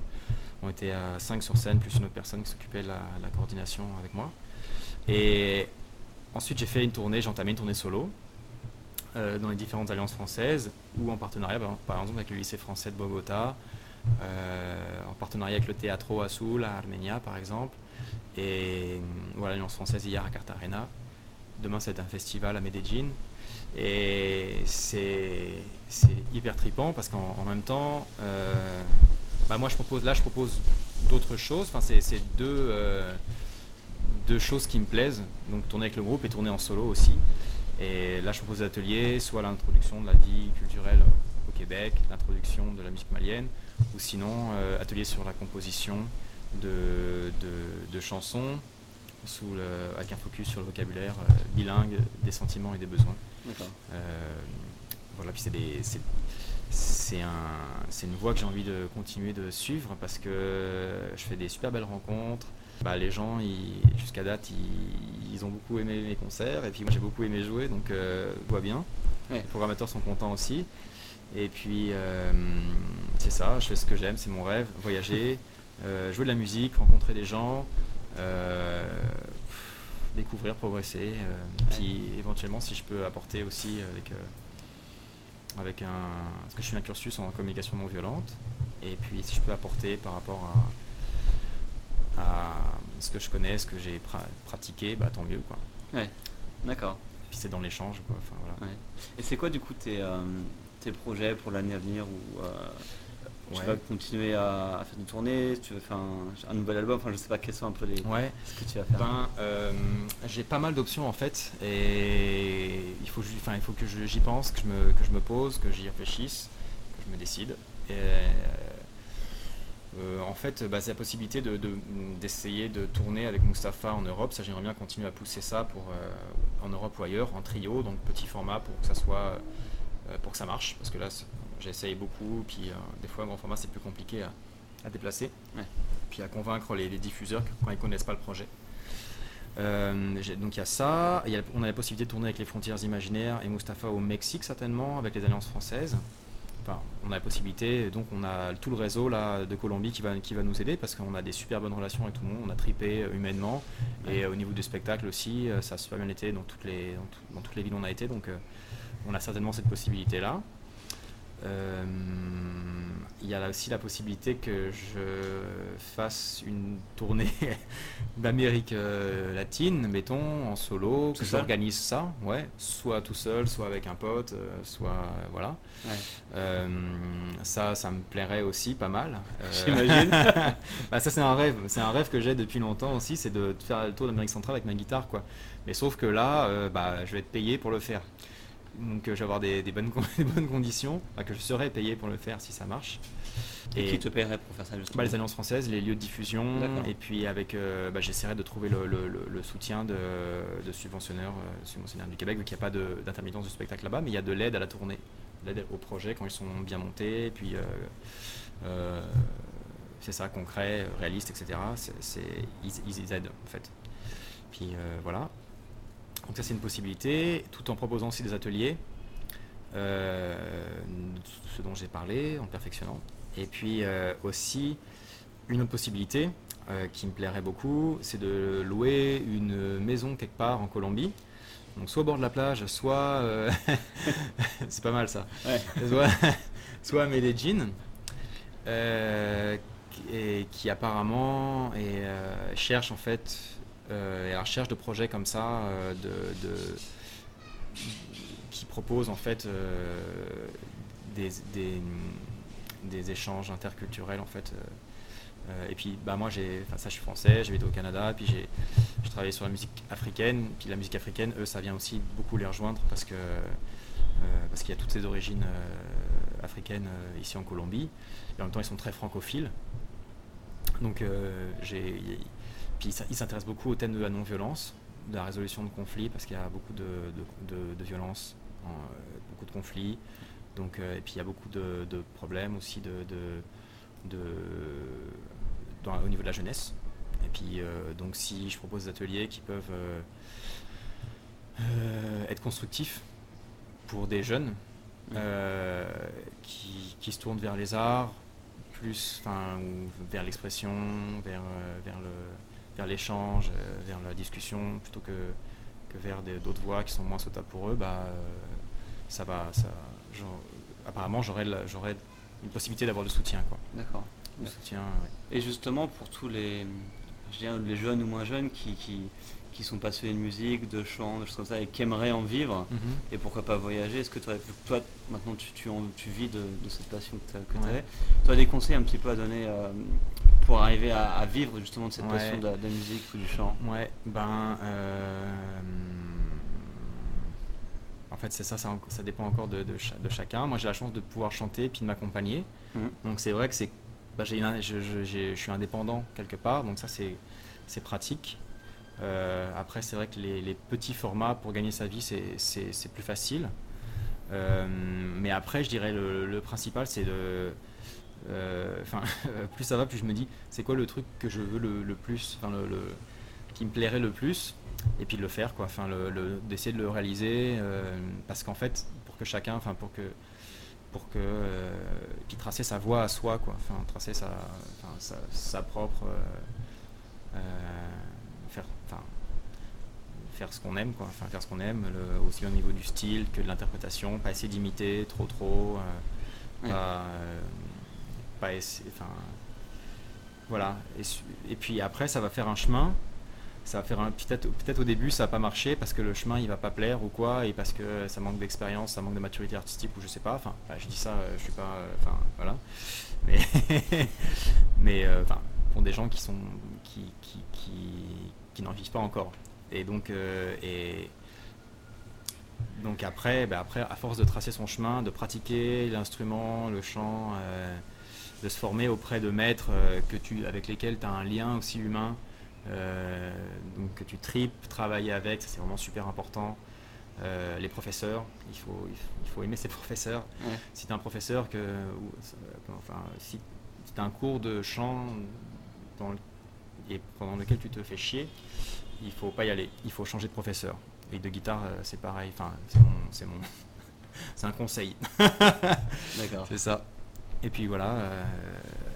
On était à 5 sur scène, plus une autre personne qui s'occupait de la, coordination avec moi. Et ensuite, j'ai fait une tournée, j'ai entamé une tournée solo euh, dans les différentes alliances françaises ou en partenariat, par, exemple, avec le lycée français de Bogota, euh, en partenariat avec le Teatro Azul à Armenia, par exemple, et voilà l'alliance française hier à Cartagena. Demain, c'est un festival à Medellin. Et c'est hyper tripant parce qu'en même temps, euh, bah moi je propose là je propose d'autres choses. Enfin, c'est deux deux choses qui me plaisent, donc tourner avec le groupe et tourner en solo aussi. Et là, je propose des ateliers, soit l'introduction de la vie culturelle au Québec, l'introduction de la musique malienne, ou sinon euh, atelier sur la composition de, de, chansons, sous le, avec un focus sur le vocabulaire euh, bilingue des sentiments et des besoins. Euh, voilà, puis c'est c'est un, une voie que j'ai envie de continuer de suivre parce que je fais des super belles rencontres, bah, les gens, jusqu'à date, ils, ont beaucoup aimé mes concerts. Et puis moi, j'ai beaucoup aimé jouer, donc euh, voit bien. Les programmateurs sont contents aussi. Et puis, euh, c'est ça, je fais ce que j'aime, c'est mon rêve, voyager, [laughs] euh, jouer de la musique, rencontrer des gens, euh, découvrir, progresser. puis éventuellement, si je peux apporter aussi avec, avec un... Parce que je suis un cursus en communication non violente. et puis si je peux apporter par rapport à, à ce que je connais, ce que j'ai pratiqué, bah, tant mieux. Quoi. Ouais, d'accord. Puis c'est dans l'échange. Enfin, voilà. Et c'est quoi du coup tes, tes projets pour l'année à venir ou tu vas continuer à, faire des tournées, tu veux faire un, nouvel album, enfin je sais pas quels sont un peu les ouais. ce que tu vas faire? Ben, euh, j'ai pas mal d'options en fait et il faut, enfin, il faut que j'y pense, que je, me, que je me pose, que j'y réfléchisse, que je me décide. Et, euh, en fait, bah, c'est la possibilité d'essayer de, de, tourner avec Mustapha en Europe. Ça, j'aimerais bien continuer à pousser ça pour, euh, en Europe ou ailleurs, en trio, donc petit format pour que ça soit, pour que ça marche. Parce que là, J'essaye beaucoup, puis euh, des fois, grand format, c'est plus compliqué à, déplacer, puis à convaincre les, diffuseurs quand ils connaissent pas le projet. Euh, donc il y a ça, on a la possibilité de tourner avec les frontières imaginaires et Mustapha au Mexique certainement, avec les alliances françaises. Enfin, on a la possibilité, donc on a tout le réseau là de Colombie qui va, qui va nous aider parce qu'on a des super bonnes relations avec tout le monde, on a tripé euh, humainement. Et au niveau du spectacle aussi, ça a super bien été dans toutes les, dans, toutes les villes où on a été, donc on a certainement cette possibilité là. Euh, il y a aussi la possibilité que je fasse une tournée [laughs] d'Amérique euh, latine, mettons, en solo, que j'organise ça, ouais, soit tout seul, soit avec un pote, euh, soit voilà. ça, ça me plairait aussi pas mal. J'imagine. [laughs] bah, ça c'est un rêve, c'est un rêve que j'ai depuis longtemps aussi, c'est de faire le tour d'Amérique centrale avec ma guitare, quoi. Mais sauf que là, bah, je vais être payé pour le faire. Donc euh, je vais avoir des, bonnes, [laughs] bonnes, conditions, que je serai payé pour le faire si ça marche. Et, qui te paierait pour faire ça justement bah, Les alliances françaises, les lieux de diffusion, et puis avec, euh, bah, j'essaierai de trouver le, soutien de, subventionneurs, euh, subventionnaires du Québec, vu qu'il n'y a pas d'intermittence du spectacle là-bas, mais il y a de l'aide à la tournée, l'aide au projet quand ils sont bien montés, et puis c'est ça, concret, réaliste, etc. ils, ils, aident en fait. Puis voilà. Donc ça c'est une possibilité, tout en proposant aussi des ateliers, euh, ce dont j'ai parlé, en perfectionnant. Et puis euh, aussi une autre possibilité euh, qui me plairait beaucoup, c'est de louer une maison quelque part en Colombie. Donc soit au bord de la plage, soit... [laughs] c'est pas mal ça. Soit, à Medellin. et qui apparemment cherche en fait et à la recherche de projets comme ça, euh, qui proposent en fait euh, des, échanges interculturels en fait. et puis bah moi j'ai, ça je suis français, j'ai vécu au Canada, puis j'ai, travaillé sur la musique africaine, puis la musique africaine, eux ça vient aussi beaucoup les rejoindre parce que parce qu'il y a toutes ces origines africaines ici en Colombie, et en même temps ils sont très francophiles. Donc j'ai puis il s'intéresse beaucoup au thème de la non-violence, de la résolution de conflits, parce qu'il y a beaucoup de, de, violence, euh, beaucoup de conflits. Donc, euh, et puis il y a beaucoup de, problèmes aussi de, au niveau de la jeunesse. Et puis euh, donc si je propose des ateliers qui peuvent être constructifs pour des jeunes qui, qui, se tournent vers les arts, plus, enfin, vers l'expression, vers, vers le vers l'échange, euh, vers la discussion, plutôt que, que vers d'autres voies qui sont moins sautables pour eux, bah, euh, ça va. Ça, apparemment, j'aurais une possibilité d'avoir du soutien. D'accord. soutien. Et justement, pour tous les, les jeunes ou moins jeunes qui, qui, qui, sont passionnés de musique, de chant, de choses comme ça, et qui aimeraient en vivre, mhm. et pourquoi pas voyager, est-ce que toi, maintenant tu, tu, tu vis de, cette passion que tu avais, tu as des conseils un petit peu à donner euh, pour arriver à, vivre justement de cette passion de, la musique ou du chant Ouais, ben. Euh, en fait, c'est ça, ça, dépend encore de, de, chacun. Moi, j'ai la chance de pouvoir chanter et puis de m'accompagner. Mmh. Donc, c'est vrai que c'est. Bah, je, je, suis indépendant quelque part, donc ça, c'est pratique. Euh, après, c'est vrai que les, petits formats pour gagner sa vie, c'est plus facile. Euh, mais après, je dirais le, le principal, c'est de enfin, [laughs] plus ça va, plus je me dis, c'est quoi le truc que je veux le, plus, enfin, le, qui me plairait le plus, et puis de le faire, quoi. Enfin, le, d'essayer de le réaliser, euh, parce qu'en fait, pour que chacun, enfin, pour que, pour que, euh, puis tracer sa voie à soi, quoi. Enfin, tracer sa, sa, propre, faire, enfin, faire ce qu'on aime, quoi. Enfin, faire ce qu'on aime, aussi au niveau du style que de l'interprétation, pas essayer d'imiter trop, trop pas voilà. Et, puis après, ça va faire un chemin. Ça va faire un peut-être peut-être au début ça va pas marcher parce que le chemin il va pas plaire ou quoi et parce que ça manque d'expérience, ça manque de maturité artistique ou je sais pas. Enfin, je dis ça, je suis pas. Enfin, voilà. [laughs] Mais mais enfin pour des gens qui sont qui, qui, qui, n'en vivent pas encore. Et donc et donc après, bah après, à force de tracer son chemin, de pratiquer l'instrument, le chant, euh, de se former auprès de maîtres euh, que tu, avec lesquels tu as un lien aussi humain, euh, donc que tu tripes, travailler avec, c'est vraiment super important. les professeurs, il faut, il faut aimer ses [laughs] professeurs. Si tu as un professeur que, enfin, si tu un cours de chant dans et pendant lequel tu te fais chier, il faut pas y aller, il faut changer de professeur. Et de guitare, euh, c'est pareil. Enfin, c'est mon, c'est [laughs] un conseil. [laughs] D'accord. c'est ça. Et puis voilà. Euh,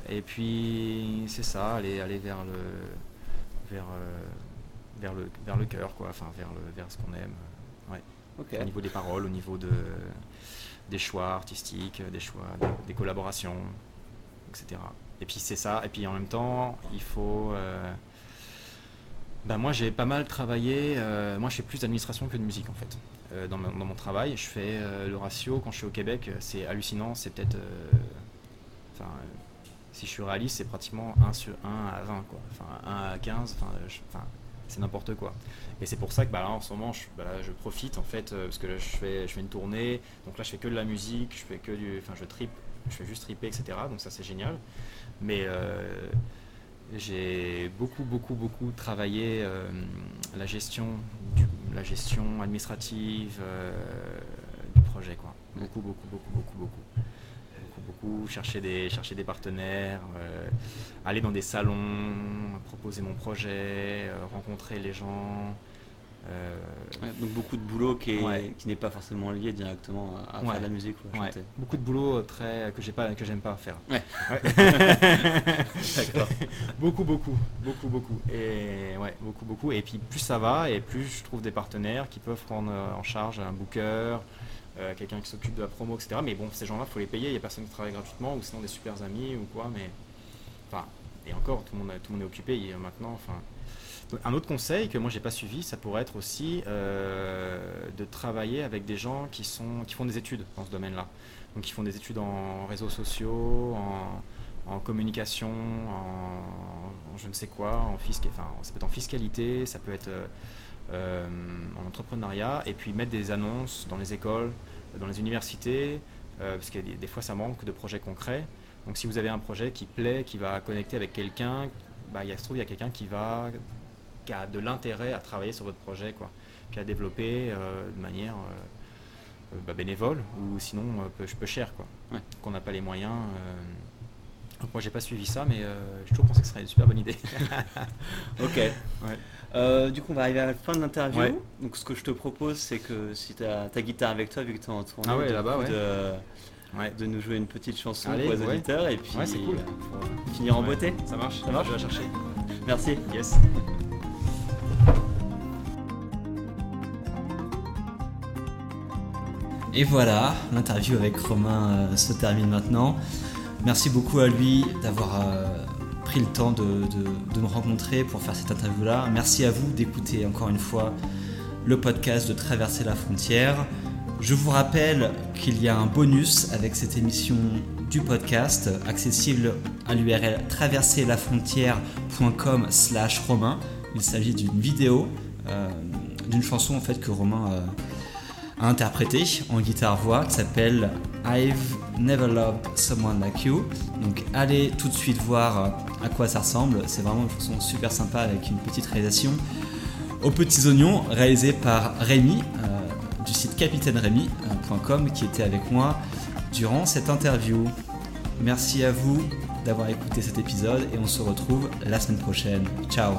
et puis c'est ça, aller, aller vers le, vers, euh, vers le, vers le cœur, quoi. Enfin, vers le, vers ce qu'on aime. Ouais. Au niveau des paroles, au niveau de, des choix artistiques, des choix, des, collaborations, etc. Et puis c'est ça. Et puis en même temps, il faut bah, moi j'ai pas mal travaillé, euh, moi je fais plus d'administration que de musique en fait. Euh, dans, mon travail, je fais le ratio quand je suis au Québec, c'est hallucinant, c'est peut-être... Enfin, si je suis réaliste, c'est pratiquement 1 sur 1 à 20 quoi. Enfin 1 à 15, enfin, c'est n'importe quoi. Et c'est pour ça que bah, là, en ce moment, je, bah, profite en fait, parce que là, je fais, je fais une tournée, donc là je fais que de la musique, je fais que du. Enfin je tripe, je fais juste triper, etc. Donc ça c'est génial. Mais j'ai beaucoup, beaucoup, beaucoup travaillé euh, la, gestion la gestion administrative euh, du projet. Quoi. Beaucoup, beaucoup, beaucoup, beaucoup, beaucoup. Beaucoup. Chercher des, chercher des partenaires, euh, aller dans des salons, proposer mon projet, rencontrer les gens. Euh, donc beaucoup de boulot qui n'est pas forcément lié directement à, faire de la musique ou à chanter. Beaucoup de boulot très que j'ai pas que j'aime pas faire. [laughs] beaucoup beaucoup beaucoup beaucoup et ouais beaucoup beaucoup et puis plus ça va et plus je trouve des partenaires qui peuvent prendre en charge un booker. Euh, quelqu'un qui s'occupe de la promo, etc. Mais bon, ces gens-là, faut les payer. Il n'y a personne qui travaille gratuitement, ou sinon des super amis ou quoi. Mais enfin, et encore, tout le monde, tout le monde est occupé maintenant. Enfin, un autre conseil que moi j'ai pas suivi, ça pourrait être aussi euh, de travailler avec des gens qui, sont, qui font des études dans ce domaine-là. Donc qui font des études en réseaux sociaux, en, communication, en, je ne sais quoi, en enfin, ça peut être en fiscalité, ça peut être euh, en entrepreneuriat, et puis mettre des annonces dans les écoles, dans les universités, euh, parce que des, fois ça manque de projets concrets. Donc si vous avez un projet qui plaît, qui va connecter avec quelqu'un, bah, il se trouve il y a quelqu'un qui va qui a de l'intérêt à travailler sur votre projet, quoi, qui a développé euh, de manière euh, euh, bah, bénévole ou sinon peu, peu, cher, quoi, qu'on n'a pas les moyens. Donc moi j'ai pas suivi ça, mais je trouve que ce serait une super bonne idée. [laughs] [laughs] ok. Du coup, on va arriver à la fin de l'interview. Donc, ce que je te propose, c'est que si tu as ta guitare avec toi, vu que tu es en tournée, ah là-bas, de, de, nous jouer une petite chanson pour les auditeurs et puis cool. finir en beauté. Ça marche. Ça marche. Je vais la chercher. Merci. Yes. Et voilà, l'interview avec Romain euh, se termine maintenant. Merci beaucoup à lui d'avoir euh, le temps de, me rencontrer pour faire cette interview-là. Merci à vous d'écouter encore une fois le podcast de Traverser la frontière. Je vous rappelle qu'il y a un bonus avec cette émission du podcast accessible à l'URL traverserlafrontière.com slash romain. Il s'agit d'une vidéo, euh, d'une chanson en fait que Romain à interpréter en guitare-voix qui s'appelle I've Never Loved Someone Like You. Donc allez tout de suite voir euh, à quoi ça ressemble. C'est vraiment une chanson super sympa avec une petite réalisation aux petits oignons réalisée par Rémi euh, du site capitainerémi.com qui était avec moi durant cette interview. Merci à vous d'avoir écouté cet épisode et on se retrouve la semaine prochaine. Ciao